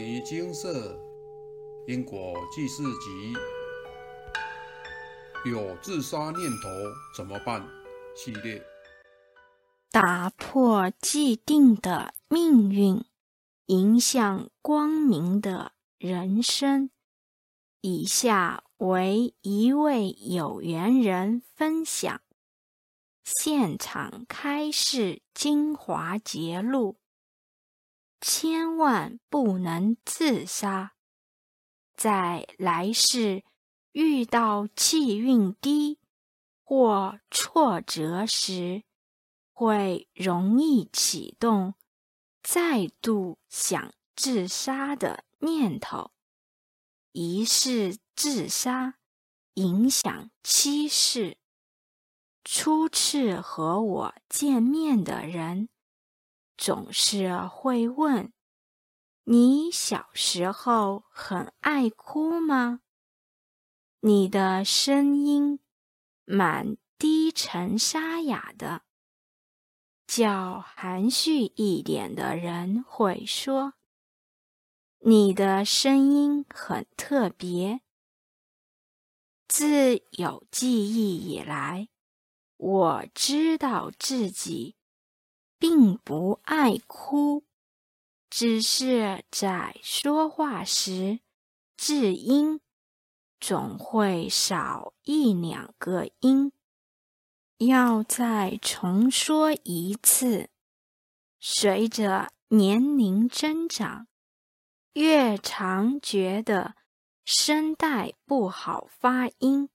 尼精舍因果记事集有自杀念头怎么办？系列打破既定的命运，迎向光明的人生。以下为一位有缘人分享现场开示精华节录。千万不能自杀，在来世遇到气运低或挫折时，会容易启动再度想自杀的念头。一世自杀，影响七世。初次和我见面的人。总是会问：“你小时候很爱哭吗？”你的声音蛮低沉沙哑的。较含蓄一点的人会说：“你的声音很特别。”自有记忆以来，我知道自己。并不爱哭，只是在说话时，字音总会少一两个音，要再重说一次。随着年龄增长，越常觉得声带不好发音，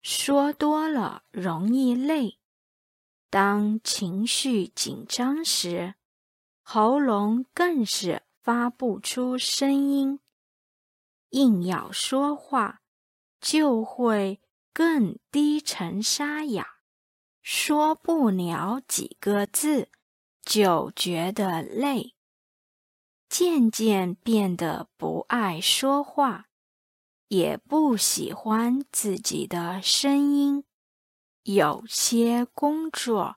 说多了容易累。当情绪紧张时，喉咙更是发不出声音，硬要说话就会更低沉沙哑，说不了几个字就觉得累，渐渐变得不爱说话，也不喜欢自己的声音。有些工作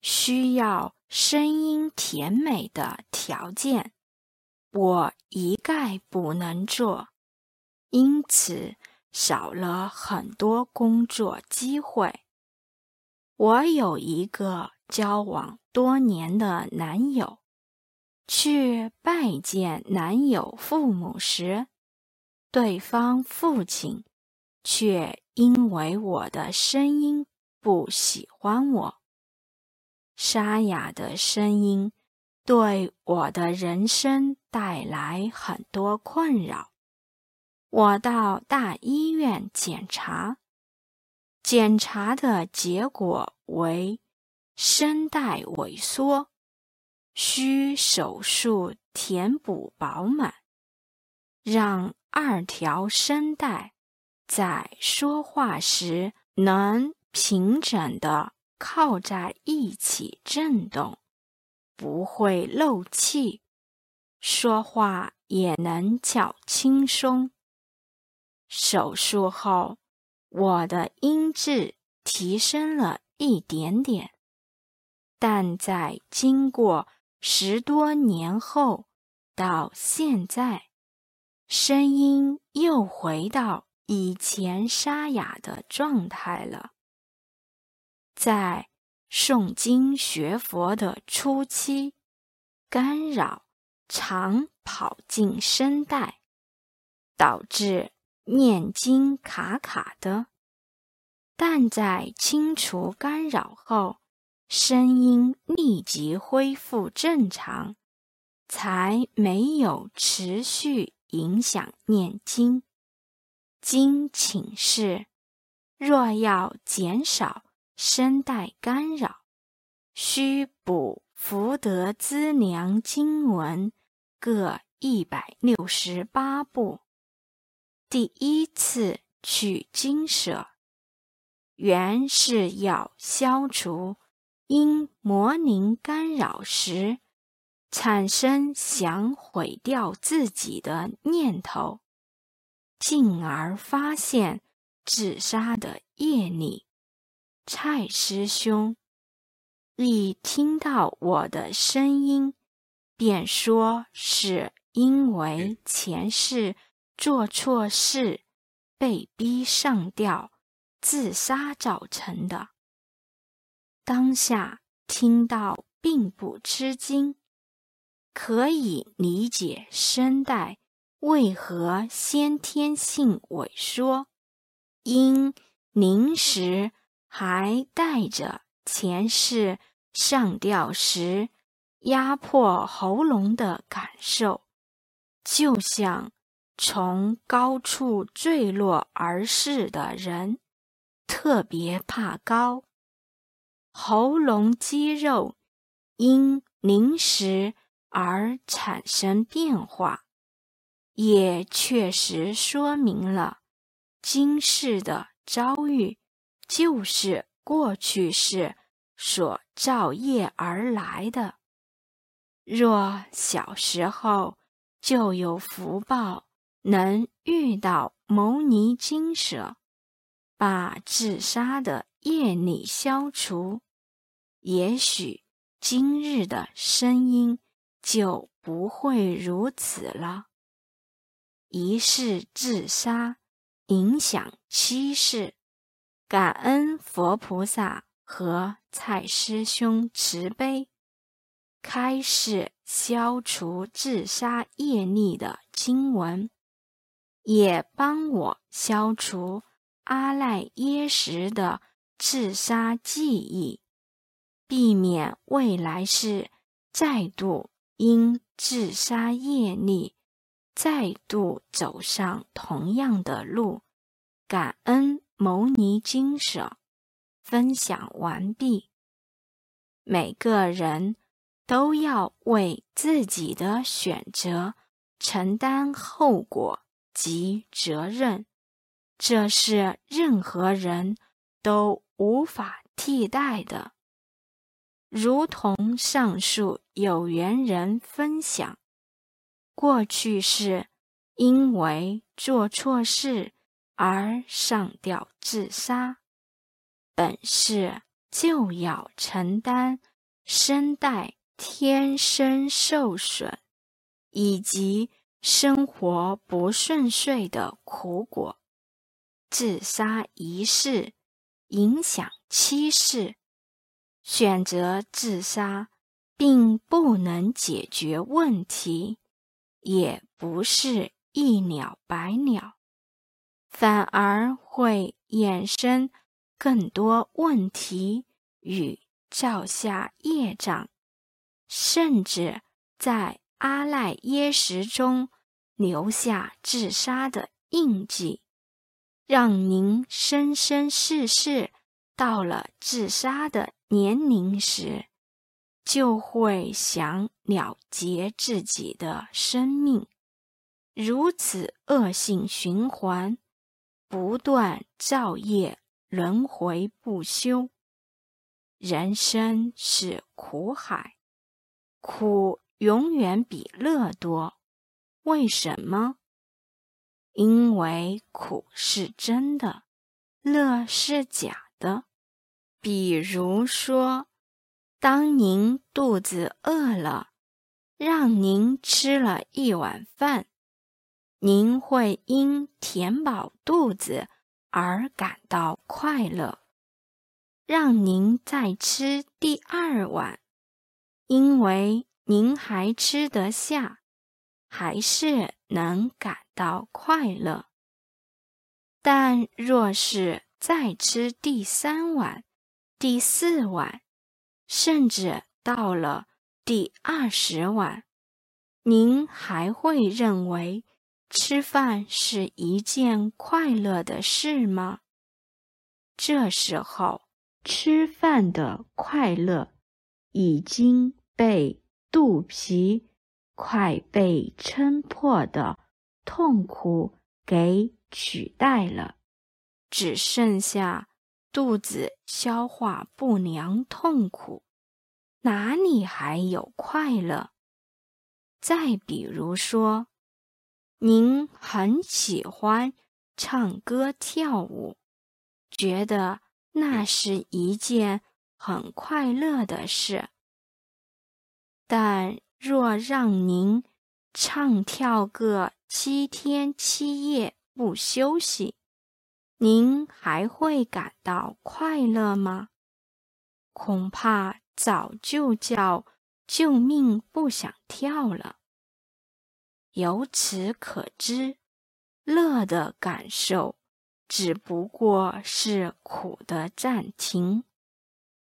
需要声音甜美的条件，我一概不能做，因此少了很多工作机会。我有一个交往多年的男友，去拜见男友父母时，对方父亲却因为我的声音。不喜欢我，沙哑的声音对我的人生带来很多困扰。我到大医院检查，检查的结果为声带萎缩，需手术填补饱满，让二条声带在说话时能。平整的靠在一起震动，不会漏气，说话也能较轻松。手术后，我的音质提升了一点点，但在经过十多年后，到现在，声音又回到以前沙哑的状态了。在诵经学佛的初期，干扰常跑进声带，导致念经卡卡的。但在清除干扰后，声音立即恢复正常，才没有持续影响念经。经请示，若要减少。声带干扰，需补福德资粮经文各一百六十八部。第一次取经舍，原是要消除因魔灵干扰时产生想毁掉自己的念头，进而发现自杀的业力。蔡师兄一听到我的声音，便说是因为前世做错事，被逼上吊、自杀造成的。当下听到并不吃惊，可以理解声带为何先天性萎缩，因临时还带着前世上吊时压迫喉咙的感受，就像从高处坠落而逝的人，特别怕高。喉咙肌肉因临时而产生变化，也确实说明了今世的遭遇就是过去世所造业而来的。若小时候就有福报，能遇到牟尼精舍，把自杀的业力消除。也许今日的声音就不会如此了。一世自杀，影响七世。感恩佛菩萨和蔡师兄慈悲，开示消除自杀业力的经文，也帮我消除阿赖耶识的自杀记忆。避免未来世再度因自杀业力再度走上同样的路。感恩牟尼经舍分享完毕。每个人都要为自己的选择承担后果及责任，这是任何人都无法替代的。如同上述有缘人分享，过去是因为做错事而上吊自杀，本是就要承担声带天生受损以及生活不顺遂的苦果。自杀一事，影响七世。选择自杀，并不能解决问题，也不是一了百了，反而会衍生更多问题与造下业障，甚至在阿赖耶识中留下自杀的印记，让您生生世世到了自杀的。年龄时，就会想了结自己的生命，如此恶性循环，不断造业，轮回不休。人生是苦海，苦永远比乐多。为什么？因为苦是真的，乐是假的。比如说，当您肚子饿了，让您吃了一碗饭，您会因填饱肚子而感到快乐；让您再吃第二碗，因为您还吃得下，还是能感到快乐。但若是再吃第三碗，第四碗，甚至到了第二十碗，您还会认为吃饭是一件快乐的事吗？这时候，吃饭的快乐已经被肚皮快被撑破的痛苦给取代了，只剩下。肚子消化不良，痛苦，哪里还有快乐？再比如说，您很喜欢唱歌跳舞，觉得那是一件很快乐的事。但若让您唱跳个七天七夜不休息，您还会感到快乐吗？恐怕早就叫救命不想跳了。由此可知，乐的感受只不过是苦的暂停。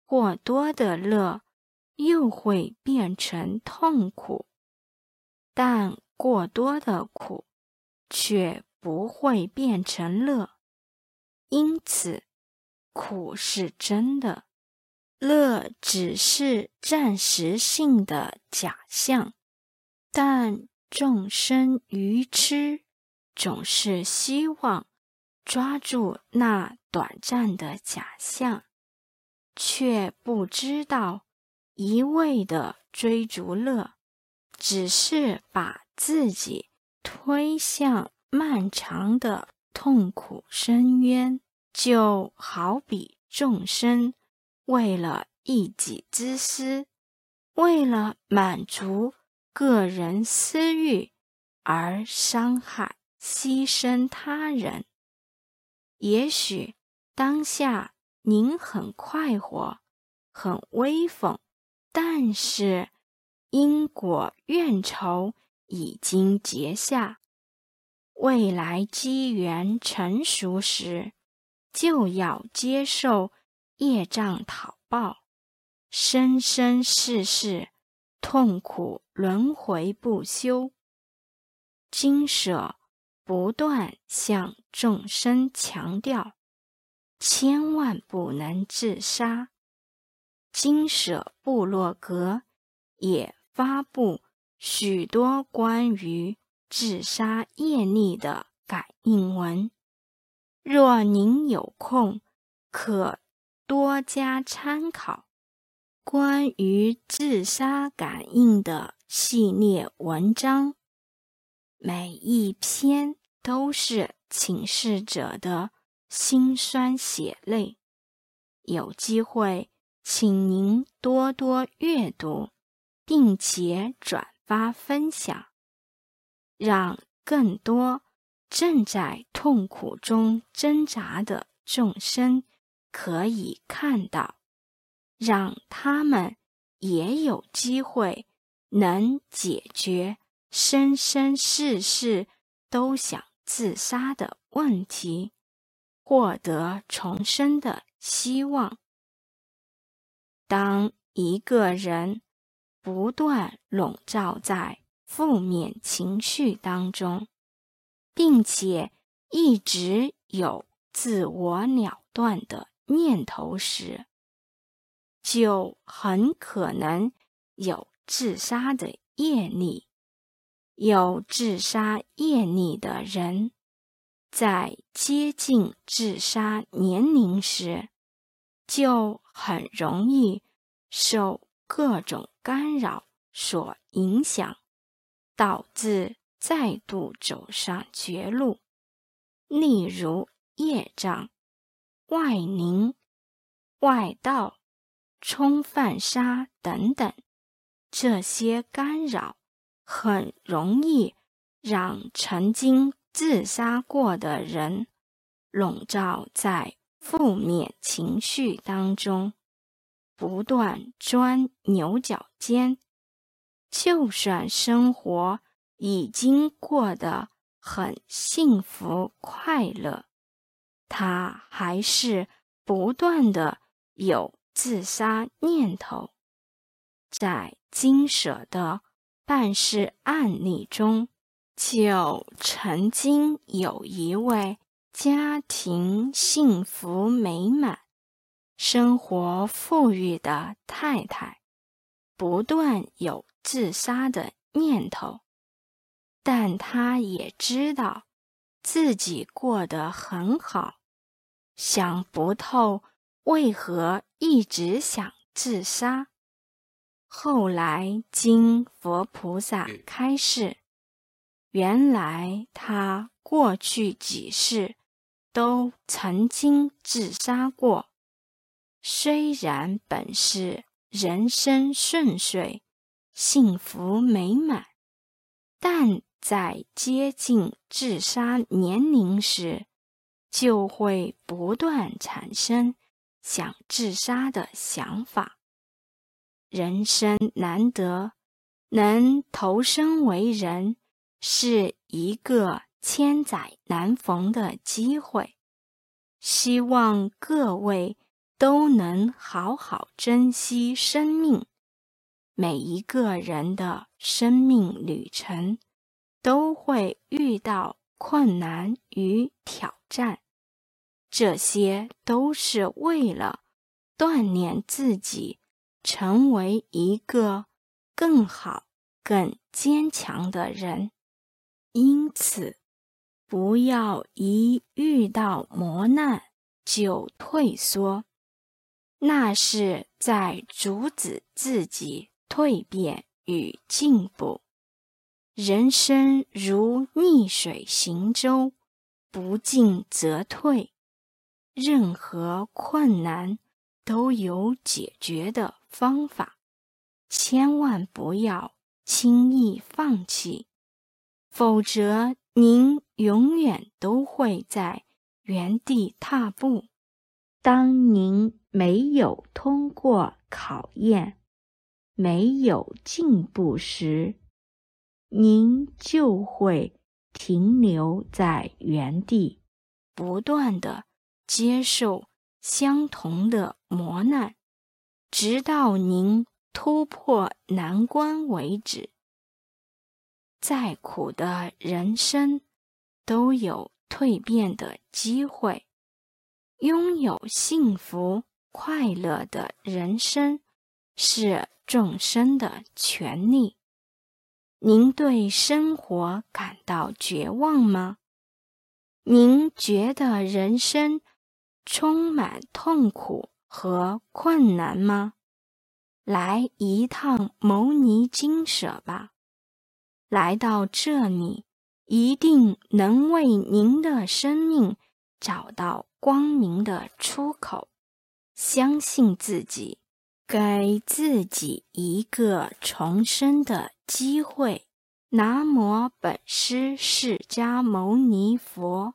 过多的乐。又会变成痛苦，但过多的苦却不会变成乐。因此，苦是真的，乐只是暂时性的假象。但众生愚痴，总是希望抓住那短暂的假象，却不知道。一味的追逐乐，只是把自己推向漫长的痛苦深渊。就好比众生为了一己之私，为了满足个人私欲而伤害、牺牲他人。也许当下您很快活，很威风。但是，因果怨仇已经结下，未来机缘成熟时，就要接受业障讨报，生生世世痛苦轮回不休。经舍不断向众生强调，千万不能自杀。金舍部落格也发布许多关于自杀业力的感应文，若您有空，可多加参考。关于自杀感应的系列文章，每一篇都是请示者的辛酸血泪。有机会。请您多多阅读，并且转发分享，让更多正在痛苦中挣扎的众生可以看到，让他们也有机会能解决生生世世都想自杀的问题，获得重生的希望。当一个人不断笼罩在负面情绪当中，并且一直有自我了断的念头时，就很可能有自杀的业力。有自杀业力的人，在接近自杀年龄时，就很容易受各种干扰所影响，导致再度走上绝路。例如业障、外灵、外道、冲犯杀等等，这些干扰很容易让曾经自杀过的人笼罩在。负面情绪当中不断钻牛角尖，就算生活已经过得很幸福快乐，他还是不断的有自杀念头。在金舍的办事案例中，就曾经有一位。家庭幸福美满、生活富裕的太太，不断有自杀的念头，但她也知道自己过得很好，想不透为何一直想自杀。后来经佛菩萨开示，原来他过去几世。都曾经自杀过，虽然本是人生顺遂、幸福美满，但在接近自杀年龄时，就会不断产生想自杀的想法。人生难得，能投生为人，是一个千载难逢的机会。希望各位都能好好珍惜生命。每一个人的生命旅程都会遇到困难与挑战。这些都是为了锻炼自己，成为一个更好、更坚强的人。因此，不要一遇到磨难就退缩，那是在阻止自己蜕变与进步。人生如逆水行舟，不进则退。任何困难都有解决的方法，千万不要轻易放弃，否则您永远都会在原地踏步。当您没有通过考验、没有进步时，您就会停留在原地，不断的。接受相同的磨难，直到您突破难关为止。再苦的人生都有蜕变的机会，拥有幸福快乐的人生是众生的权利。您对生活感到绝望吗？您觉得人生？充满痛苦和困难吗？来一趟牟尼精舍吧！来到这里，一定能为您的生命找到光明的出口。相信自己，给自己一个重生的机会。南无本师释迦牟尼佛。